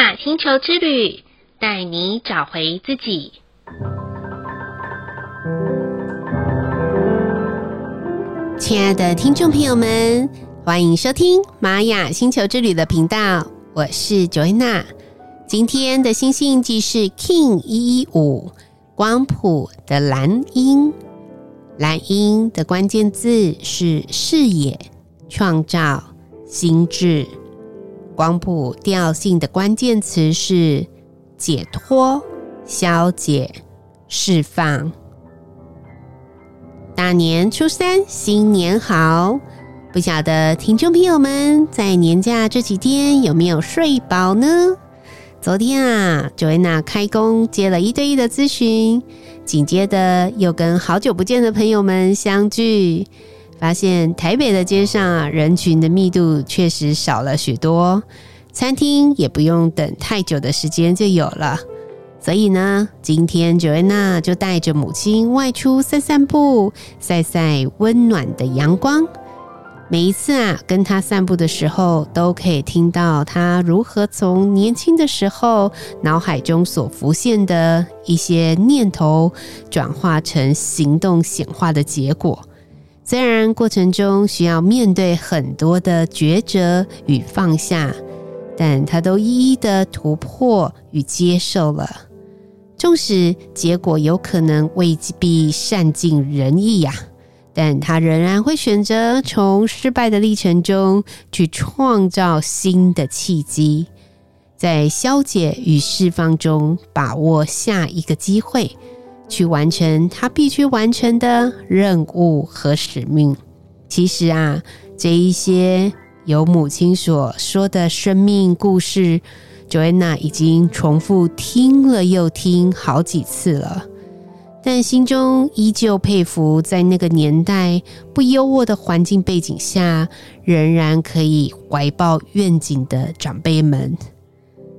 雅星球之旅，带你找回自己。亲爱的听众朋友们，欢迎收听玛雅星球之旅的频道，我是 Joanna。今天的星系印记是 King 一一五光谱的蓝鹰，蓝鹰的关键字是视野、创造、心智。光谱调性的关键词是解脱、消解、释放。大年初三，新年好！不晓得听众朋友们在年假这几天有没有睡饱呢？昨天啊，Joanna 开工接了一对一的咨询，紧接着又跟好久不见的朋友们相聚。发现台北的街上啊，人群的密度确实少了许多，餐厅也不用等太久的时间就有了。所以呢，今天 Joana 就带着母亲外出散散步，晒晒温暖的阳光。每一次啊，跟她散步的时候，都可以听到她如何从年轻的时候脑海中所浮现的一些念头，转化成行动显化的结果。虽然过程中需要面对很多的抉择与放下，但他都一一的突破与接受了。纵使结果有可能未必善尽人意呀，但他仍然会选择从失败的历程中去创造新的契机，在消解与释放中把握下一个机会。去完成他必须完成的任务和使命。其实啊，这一些由母亲所说的生命故事，Joanna 已经重复听了又听好几次了，但心中依旧佩服，在那个年代不优渥的环境背景下，仍然可以怀抱愿景的长辈们，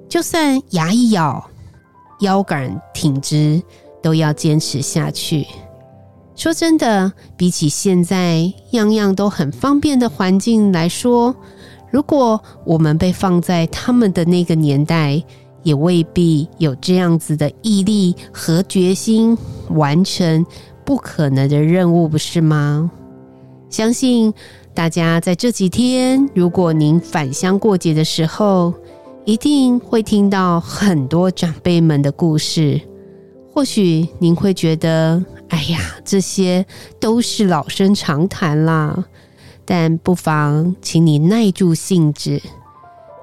就算牙一咬，腰杆挺直。都要坚持下去。说真的，比起现在样样都很方便的环境来说，如果我们被放在他们的那个年代，也未必有这样子的毅力和决心完成不可能的任务，不是吗？相信大家在这几天，如果您返乡过节的时候，一定会听到很多长辈们的故事。或许您会觉得，哎呀，这些都是老生常谈啦。但不妨请你耐住性子，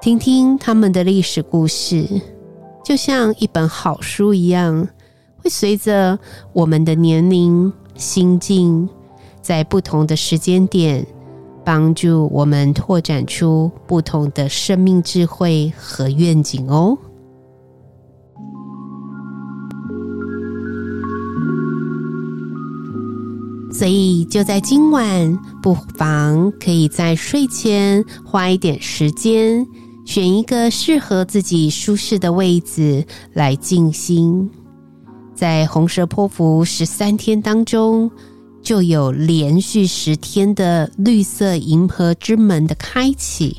听听他们的历史故事，就像一本好书一样，会随着我们的年龄、心境，在不同的时间点，帮助我们拓展出不同的生命智慧和愿景哦。所以，就在今晚，不妨可以在睡前花一点时间，选一个适合自己舒适的位置来静心。在红蛇波符十三天当中，就有连续十天的绿色银河之门的开启。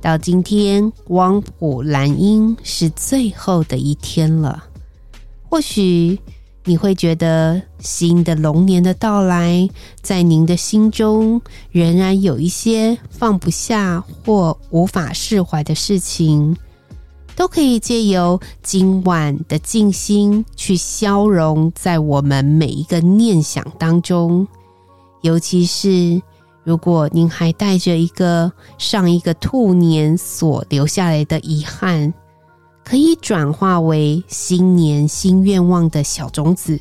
到今天，光谱蓝鹰是最后的一天了。或许。你会觉得新的龙年的到来，在您的心中仍然有一些放不下或无法释怀的事情，都可以借由今晚的静心去消融在我们每一个念想当中。尤其是如果您还带着一个上一个兔年所留下来的遗憾。可以转化为新年新愿望的小种子。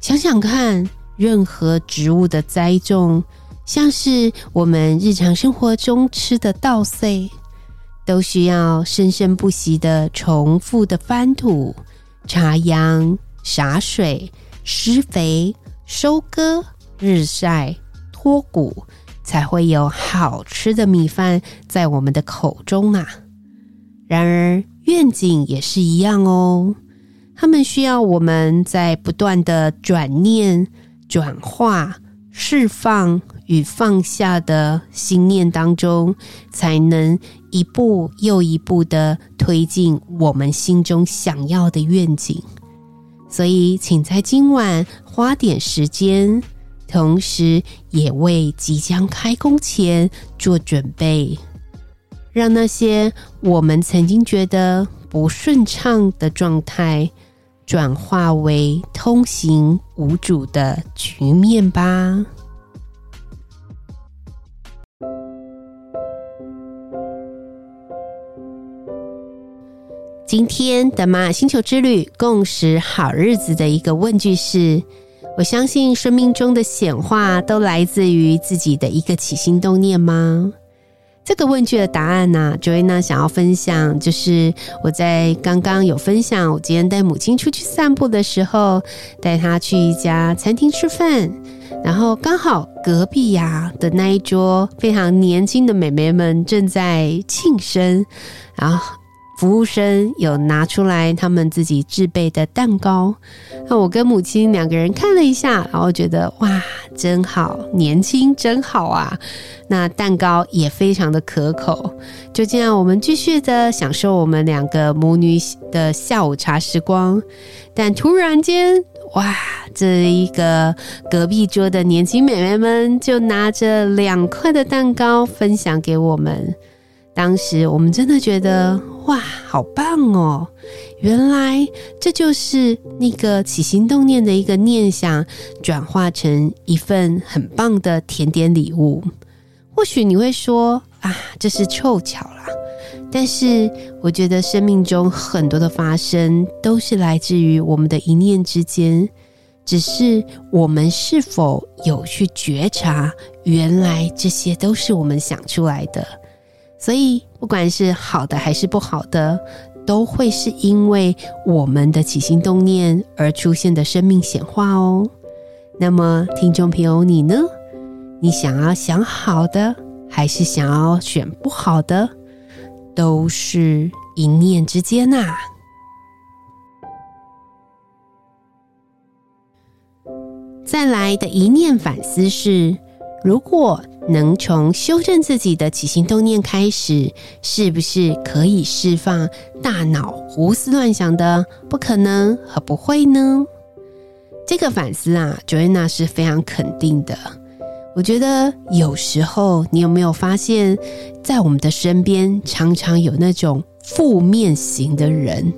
想想看，任何植物的栽种，像是我们日常生活中吃的稻穗，都需要生生不息的重复的翻土、插秧、洒水、施肥、收割、日晒、脱谷，才会有好吃的米饭在我们的口中啊。然而，愿景也是一样哦，他们需要我们在不断的转念、转化、释放与放下的心念当中，才能一步又一步的推进我们心中想要的愿景。所以，请在今晚花点时间，同时也为即将开工前做准备，让那些我们曾经觉得不顺畅的状态，转化为通行无阻的局面吧。今天的玛雅星球之旅共识好日子的一个问句是：我相信生命中的显化都来自于自己的一个起心动念吗？这个问句的答案呢、啊，Joanna 想要分享，就是我在刚刚有分享，我今天带母亲出去散步的时候，带她去一家餐厅吃饭，然后刚好隔壁呀的那一桌非常年轻的美眉们正在庆生，然后。服务生有拿出来他们自己制备的蛋糕，那我跟母亲两个人看了一下，然后觉得哇，真好，年轻真好啊！那蛋糕也非常的可口。就这样，我们继续的享受我们两个母女的下午茶时光。但突然间，哇，这一个隔壁桌的年轻美眉们就拿着两块的蛋糕分享给我们。当时我们真的觉得哇，好棒哦！原来这就是那个起心动念的一个念想，转化成一份很棒的甜点礼物。或许你会说啊，这是凑巧啦。但是我觉得生命中很多的发生都是来自于我们的一念之间，只是我们是否有去觉察，原来这些都是我们想出来的。所以，不管是好的还是不好的，都会是因为我们的起心动念而出现的生命显化哦。那么，听众朋友，你呢？你想要想好的，还是想要选不好的？都是一念之间呐、啊。再来的一念反思是，如果能从修正自己的起心动念开始，是不是可以释放大脑胡思乱想的不可能和不会呢？这个反思啊，Joanna 是非常肯定的。我觉得有时候你有没有发现，在我们的身边常常有那种负面型的人，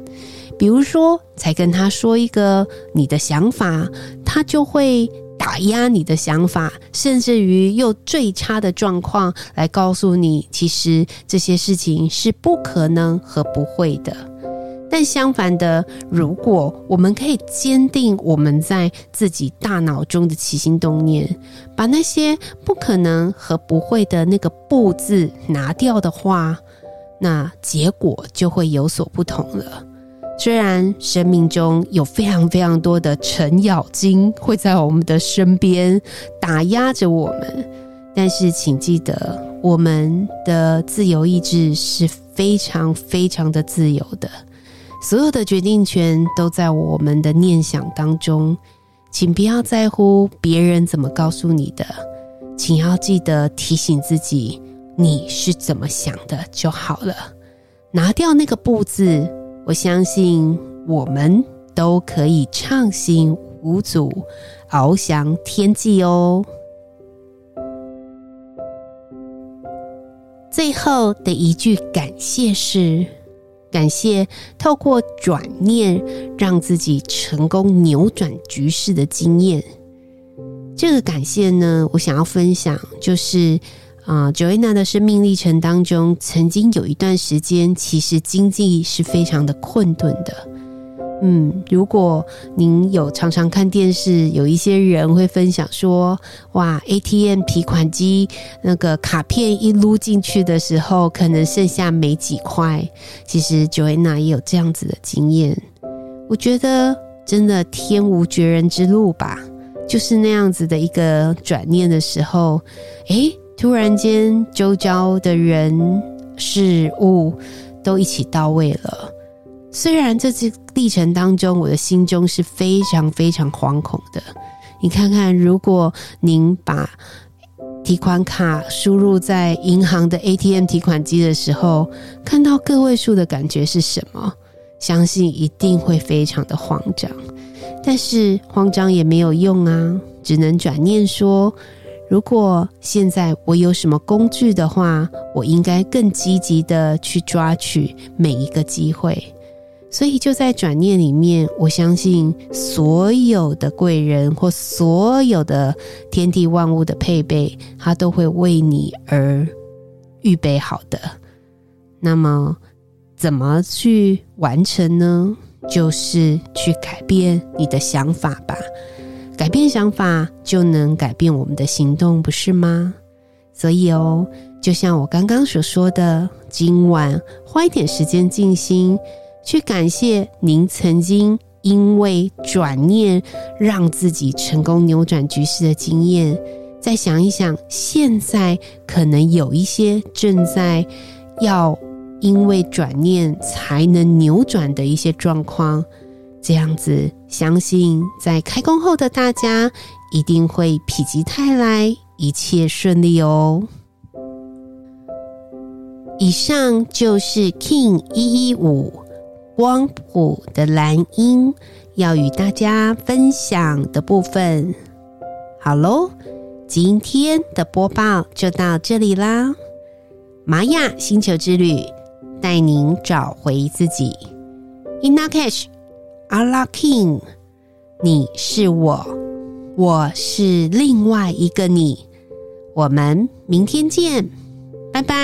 比如说才跟他说一个你的想法，他就会。打压你的想法，甚至于用最差的状况来告诉你，其实这些事情是不可能和不会的。但相反的，如果我们可以坚定我们在自己大脑中的起心动念，把那些不可能和不会的那个“不”字拿掉的话，那结果就会有所不同了。虽然生命中有非常非常多的程咬金会在我们的身边打压着我们，但是请记得，我们的自由意志是非常非常的自由的，所有的决定权都在我们的念想当中。请不要在乎别人怎么告诉你的，请要记得提醒自己，你是怎么想的就好了。拿掉那个“不”字。我相信我们都可以畅行无阻，翱翔天际哦。最后的一句感谢是：感谢透过转念让自己成功扭转局势的经验。这个感谢呢，我想要分享就是。啊，Joanna 的生命历程当中，曾经有一段时间，其实经济是非常的困顿的。嗯，如果您有常常看电视，有一些人会分享说，哇，ATM 提款机那个卡片一撸进去的时候，可能剩下没几块。其实 Joanna 也有这样子的经验。我觉得真的天无绝人之路吧，就是那样子的一个转念的时候，诶。突然间，周遭的人事物都一起到位了。虽然这次历程当中，我的心中是非常非常惶恐的。你看看，如果您把提款卡输入在银行的 ATM 提款机的时候，看到个位数的感觉是什么？相信一定会非常的慌张。但是慌张也没有用啊，只能转念说：如果现在我有什么工具的话，我应该更积极的去抓取每一个机会。所以就在转念里面，我相信所有的贵人或所有的天地万物的配备，它都会为你而预备好的。那么，怎么去完成呢？就是去改变你的想法吧。改变想法，就能改变我们的行动，不是吗？所以哦，就像我刚刚所说的，今晚花一点时间静心。去感谢您曾经因为转念让自己成功扭转局势的经验，再想一想，现在可能有一些正在要因为转念才能扭转的一些状况，这样子，相信在开工后的大家一定会否极泰来，一切顺利哦。以上就是 King 一一五。光谱的蓝音要与大家分享的部分，好喽，今天的播报就到这里啦。玛雅星球之旅带您找回自己。Inna Cash 阿拉 King，你是我，我是另外一个你。我们明天见，拜拜。